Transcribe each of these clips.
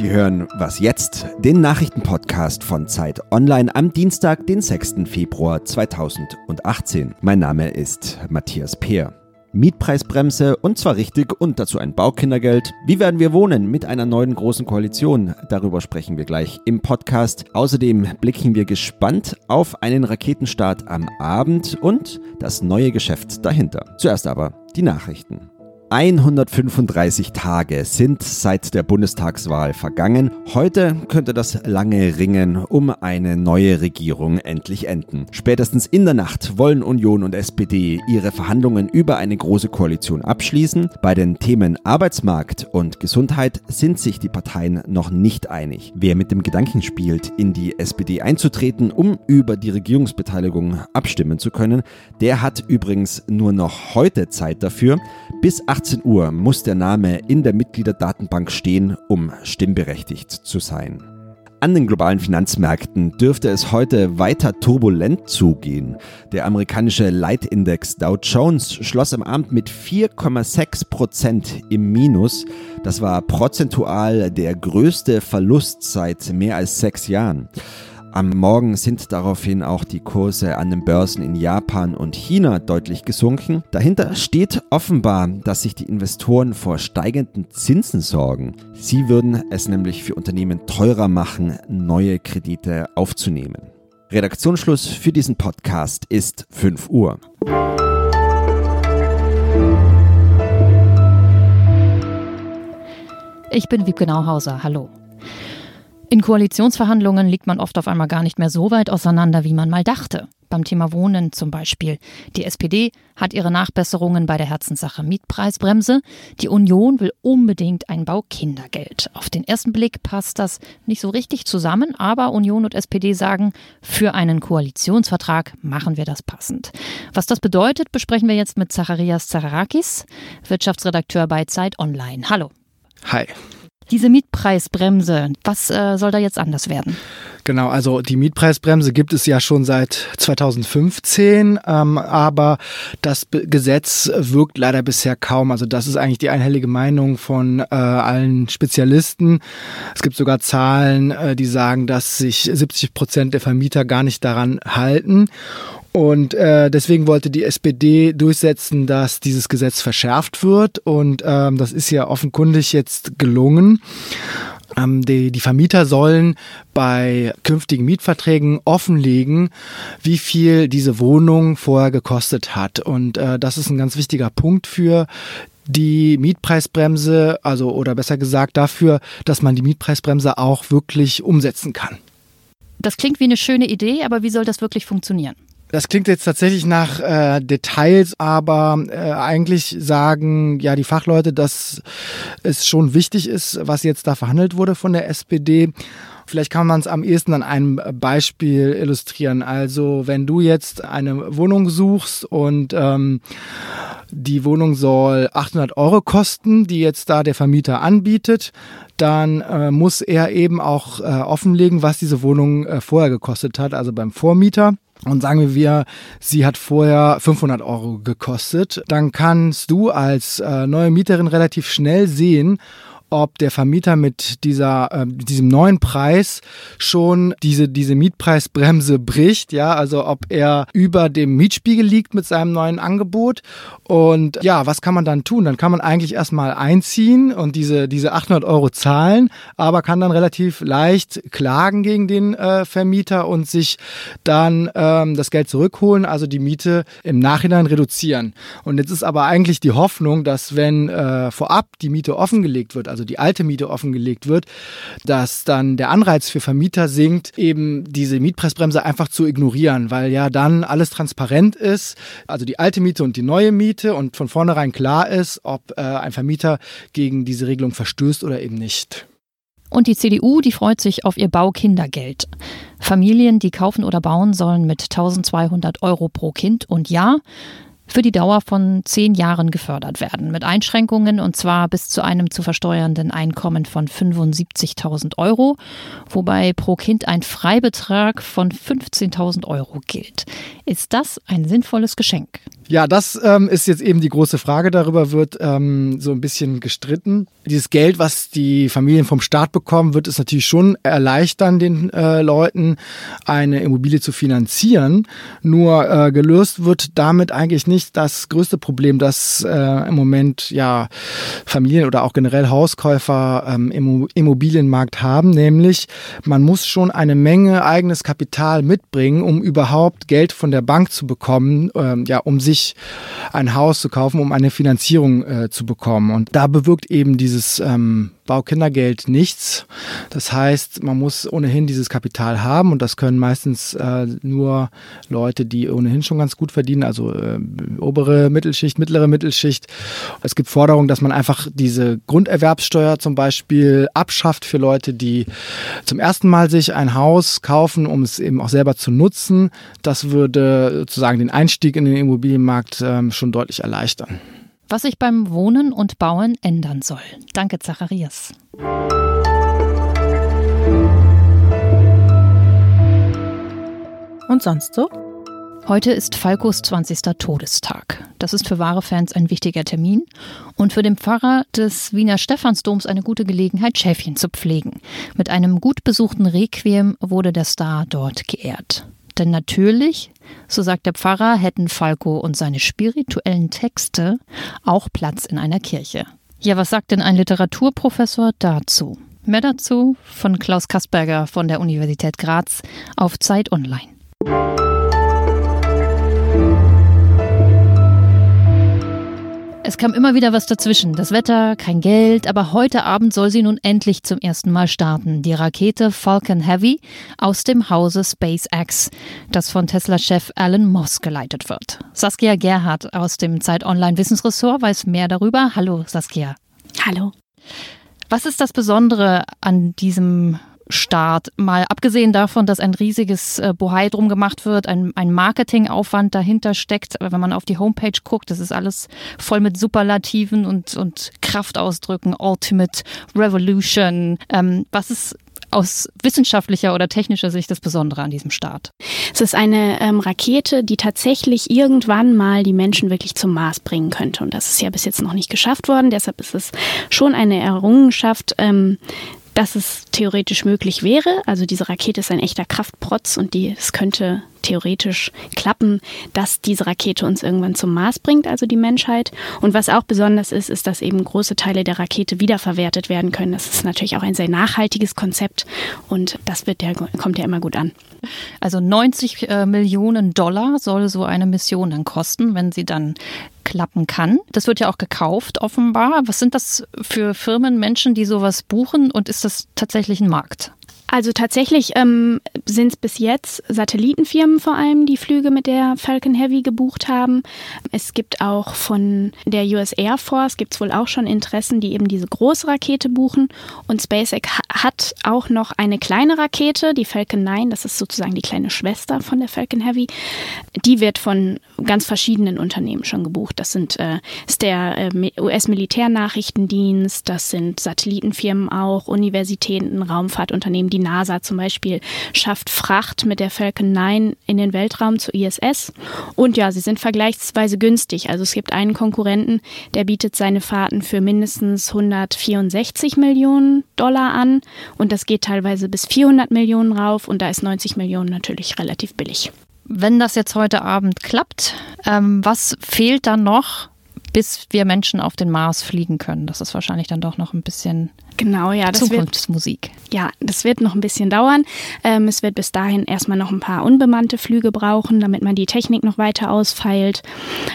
Sie hören Was jetzt? Den Nachrichtenpodcast von Zeit Online am Dienstag, den 6. Februar 2018. Mein Name ist Matthias Peer. Mietpreisbremse und zwar richtig und dazu ein Baukindergeld. Wie werden wir wohnen mit einer neuen großen Koalition? Darüber sprechen wir gleich im Podcast. Außerdem blicken wir gespannt auf einen Raketenstart am Abend und das neue Geschäft dahinter. Zuerst aber die Nachrichten. 135 Tage sind seit der Bundestagswahl vergangen. Heute könnte das lange Ringen um eine neue Regierung endlich enden. Spätestens in der Nacht wollen Union und SPD ihre Verhandlungen über eine große Koalition abschließen. Bei den Themen Arbeitsmarkt und Gesundheit sind sich die Parteien noch nicht einig. Wer mit dem Gedanken spielt, in die SPD einzutreten, um über die Regierungsbeteiligung abstimmen zu können, der hat übrigens nur noch heute Zeit dafür. Bis 18 Uhr muss der Name in der Mitgliederdatenbank stehen, um stimmberechtigt zu sein. An den globalen Finanzmärkten dürfte es heute weiter turbulent zugehen. Der amerikanische Leitindex Dow Jones schloss am Abend mit 4,6 Prozent im Minus. Das war prozentual der größte Verlust seit mehr als sechs Jahren. Am Morgen sind daraufhin auch die Kurse an den Börsen in Japan und China deutlich gesunken. Dahinter steht offenbar, dass sich die Investoren vor steigenden Zinsen sorgen. Sie würden es nämlich für Unternehmen teurer machen, neue Kredite aufzunehmen. Redaktionsschluss für diesen Podcast ist 5 Uhr. Ich bin Wiebke Nauhauser. Hallo. In Koalitionsverhandlungen liegt man oft auf einmal gar nicht mehr so weit auseinander, wie man mal dachte. Beim Thema Wohnen zum Beispiel. Die SPD hat ihre Nachbesserungen bei der Herzenssache Mietpreisbremse. Die Union will unbedingt ein Baukindergeld. Auf den ersten Blick passt das nicht so richtig zusammen, aber Union und SPD sagen, für einen Koalitionsvertrag machen wir das passend. Was das bedeutet, besprechen wir jetzt mit Zacharias Zaharakis, Wirtschaftsredakteur bei Zeit Online. Hallo. Hi. Diese Mietpreisbremse, was äh, soll da jetzt anders werden? Genau, also die Mietpreisbremse gibt es ja schon seit 2015, ähm, aber das B Gesetz wirkt leider bisher kaum. Also das ist eigentlich die einhellige Meinung von äh, allen Spezialisten. Es gibt sogar Zahlen, äh, die sagen, dass sich 70 Prozent der Vermieter gar nicht daran halten. Und äh, deswegen wollte die SPD durchsetzen, dass dieses Gesetz verschärft wird. Und ähm, das ist ja offenkundig jetzt gelungen. Ähm, die, die Vermieter sollen bei künftigen Mietverträgen offenlegen, wie viel diese Wohnung vorher gekostet hat. Und äh, das ist ein ganz wichtiger Punkt für die Mietpreisbremse, also oder besser gesagt dafür, dass man die Mietpreisbremse auch wirklich umsetzen kann. Das klingt wie eine schöne Idee, aber wie soll das wirklich funktionieren? Das klingt jetzt tatsächlich nach äh, Details, aber äh, eigentlich sagen ja die Fachleute, dass es schon wichtig ist, was jetzt da verhandelt wurde von der SPD. Vielleicht kann man es am ehesten an einem Beispiel illustrieren. Also wenn du jetzt eine Wohnung suchst und ähm, die Wohnung soll 800 Euro kosten, die jetzt da der Vermieter anbietet, dann äh, muss er eben auch äh, offenlegen, was diese Wohnung äh, vorher gekostet hat, also beim Vormieter. Und sagen wir, sie hat vorher 500 Euro gekostet, dann kannst du als äh, neue Mieterin relativ schnell sehen, ob der Vermieter mit dieser, äh, diesem neuen Preis schon diese, diese Mietpreisbremse bricht, ja, also ob er über dem Mietspiegel liegt mit seinem neuen Angebot. Und ja, was kann man dann tun? Dann kann man eigentlich erstmal einziehen und diese, diese 800 Euro zahlen, aber kann dann relativ leicht klagen gegen den äh, Vermieter und sich dann ähm, das Geld zurückholen, also die Miete im Nachhinein reduzieren. Und jetzt ist aber eigentlich die Hoffnung, dass wenn äh, vorab die Miete offengelegt wird, also also die alte Miete offengelegt wird, dass dann der Anreiz für Vermieter sinkt, eben diese Mietpreisbremse einfach zu ignorieren, weil ja dann alles transparent ist, also die alte Miete und die neue Miete und von vornherein klar ist, ob äh, ein Vermieter gegen diese Regelung verstößt oder eben nicht. Und die CDU, die freut sich auf ihr Baukindergeld. Familien, die kaufen oder bauen sollen mit 1200 Euro pro Kind und Jahr für die Dauer von zehn Jahren gefördert werden, mit Einschränkungen und zwar bis zu einem zu versteuernden Einkommen von 75.000 Euro, wobei pro Kind ein Freibetrag von 15.000 Euro gilt. Ist das ein sinnvolles Geschenk? Ja, das ähm, ist jetzt eben die große Frage. Darüber wird ähm, so ein bisschen gestritten. Dieses Geld, was die Familien vom Staat bekommen, wird es natürlich schon erleichtern, den äh, Leuten eine Immobilie zu finanzieren. Nur äh, gelöst wird damit eigentlich nicht das größte Problem, das äh, im Moment ja Familien oder auch generell Hauskäufer ähm, im Immobilienmarkt haben, nämlich man muss schon eine Menge eigenes Kapital mitbringen, um überhaupt Geld von der Bank zu bekommen, ähm, ja, um sich sich ein Haus zu kaufen, um eine Finanzierung äh, zu bekommen. Und da bewirkt eben dieses ähm, Baukindergeld nichts. Das heißt, man muss ohnehin dieses Kapital haben und das können meistens äh, nur Leute, die ohnehin schon ganz gut verdienen, also äh, obere Mittelschicht, mittlere Mittelschicht. Es gibt Forderungen, dass man einfach diese Grunderwerbssteuer zum Beispiel abschafft für Leute, die zum ersten Mal sich ein Haus kaufen, um es eben auch selber zu nutzen. Das würde sozusagen den Einstieg in den Immobilienmarkt äh, schon deutlich erleichtern was sich beim Wohnen und Bauen ändern soll. Danke, Zacharias. Und sonst so? Heute ist Falkos 20. Todestag. Das ist für wahre Fans ein wichtiger Termin und für den Pfarrer des Wiener Stephansdoms eine gute Gelegenheit, Schäfchen zu pflegen. Mit einem gut besuchten Requiem wurde der Star dort geehrt. Denn natürlich, so sagt der Pfarrer, hätten Falco und seine spirituellen Texte auch Platz in einer Kirche. Ja, was sagt denn ein Literaturprofessor dazu? Mehr dazu von Klaus Kasperger von der Universität Graz auf Zeit Online. Es kam immer wieder was dazwischen. Das Wetter, kein Geld, aber heute Abend soll sie nun endlich zum ersten Mal starten. Die Rakete Falcon Heavy aus dem Hause SpaceX, das von Tesla-Chef Elon Musk geleitet wird. Saskia Gerhardt aus dem Zeit Online Wissensressort weiß mehr darüber. Hallo Saskia. Hallo. Was ist das Besondere an diesem Start. Mal abgesehen davon, dass ein riesiges äh, Bohai drum gemacht wird, ein, ein Marketingaufwand dahinter steckt. Wenn man auf die Homepage guckt, das ist alles voll mit Superlativen und, und Kraftausdrücken, Ultimate Revolution. Ähm, was ist aus wissenschaftlicher oder technischer Sicht das Besondere an diesem Start? Es ist eine ähm, Rakete, die tatsächlich irgendwann mal die Menschen wirklich zum Mars bringen könnte. Und das ist ja bis jetzt noch nicht geschafft worden. Deshalb ist es schon eine Errungenschaft, ähm, dass es theoretisch möglich wäre. Also diese Rakete ist ein echter Kraftprotz und die, es könnte theoretisch klappen, dass diese Rakete uns irgendwann zum Mars bringt, also die Menschheit. Und was auch besonders ist, ist, dass eben große Teile der Rakete wiederverwertet werden können. Das ist natürlich auch ein sehr nachhaltiges Konzept und das wird ja, kommt ja immer gut an. Also 90 äh, Millionen Dollar soll so eine Mission dann kosten, wenn sie dann klappen kann. Das wird ja auch gekauft, offenbar. Was sind das für Firmen, Menschen, die sowas buchen und ist das tatsächlich ein Markt? Also tatsächlich ähm, sind es bis jetzt Satellitenfirmen vor allem, die Flüge mit der Falcon Heavy gebucht haben. Es gibt auch von der US Air Force, gibt es wohl auch schon Interessen, die eben diese große Rakete buchen. Und SpaceX hat auch noch eine kleine Rakete, die Falcon 9, das ist sozusagen die kleine Schwester von der Falcon Heavy. Die wird von ganz verschiedenen Unternehmen schon gebucht. Das sind äh, ist der äh, US-Militärnachrichtendienst, das sind Satellitenfirmen auch, Universitäten, Raumfahrtunternehmen, die NASA zum Beispiel schafft Fracht mit der Falcon 9 in den Weltraum zur ISS. Und ja, sie sind vergleichsweise günstig. Also es gibt einen Konkurrenten, der bietet seine Fahrten für mindestens 164 Millionen Dollar an. Und das geht teilweise bis 400 Millionen rauf. Und da ist 90 Millionen natürlich relativ billig. Wenn das jetzt heute Abend klappt, ähm, was fehlt dann noch, bis wir Menschen auf den Mars fliegen können. Das ist wahrscheinlich dann doch noch ein bisschen genau, ja, das Zukunftsmusik. Wird, ja, das wird noch ein bisschen dauern. Ähm, es wird bis dahin erstmal noch ein paar unbemannte Flüge brauchen, damit man die Technik noch weiter ausfeilt.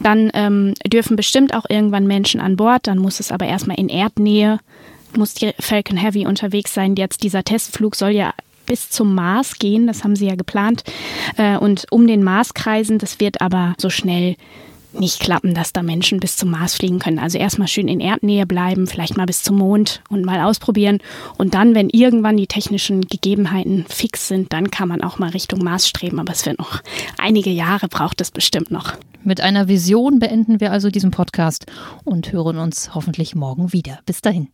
Dann ähm, dürfen bestimmt auch irgendwann Menschen an Bord. Dann muss es aber erstmal in Erdnähe, muss die Falcon Heavy unterwegs sein. Jetzt dieser Testflug soll ja bis zum Mars gehen, das haben sie ja geplant. Äh, und um den Mars kreisen, das wird aber so schnell nicht klappen, dass da Menschen bis zum Mars fliegen können. Also erstmal schön in Erdnähe bleiben, vielleicht mal bis zum Mond und mal ausprobieren. Und dann, wenn irgendwann die technischen Gegebenheiten fix sind, dann kann man auch mal Richtung Mars streben. Aber es wird noch einige Jahre braucht es bestimmt noch. Mit einer Vision beenden wir also diesen Podcast und hören uns hoffentlich morgen wieder. Bis dahin.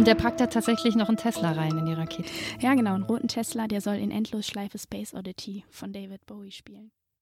Und der packt da tatsächlich noch einen Tesla rein in die Rakete. Ja, genau, einen roten Tesla, der soll in Endlosschleife Space Oddity von David Bowie spielen.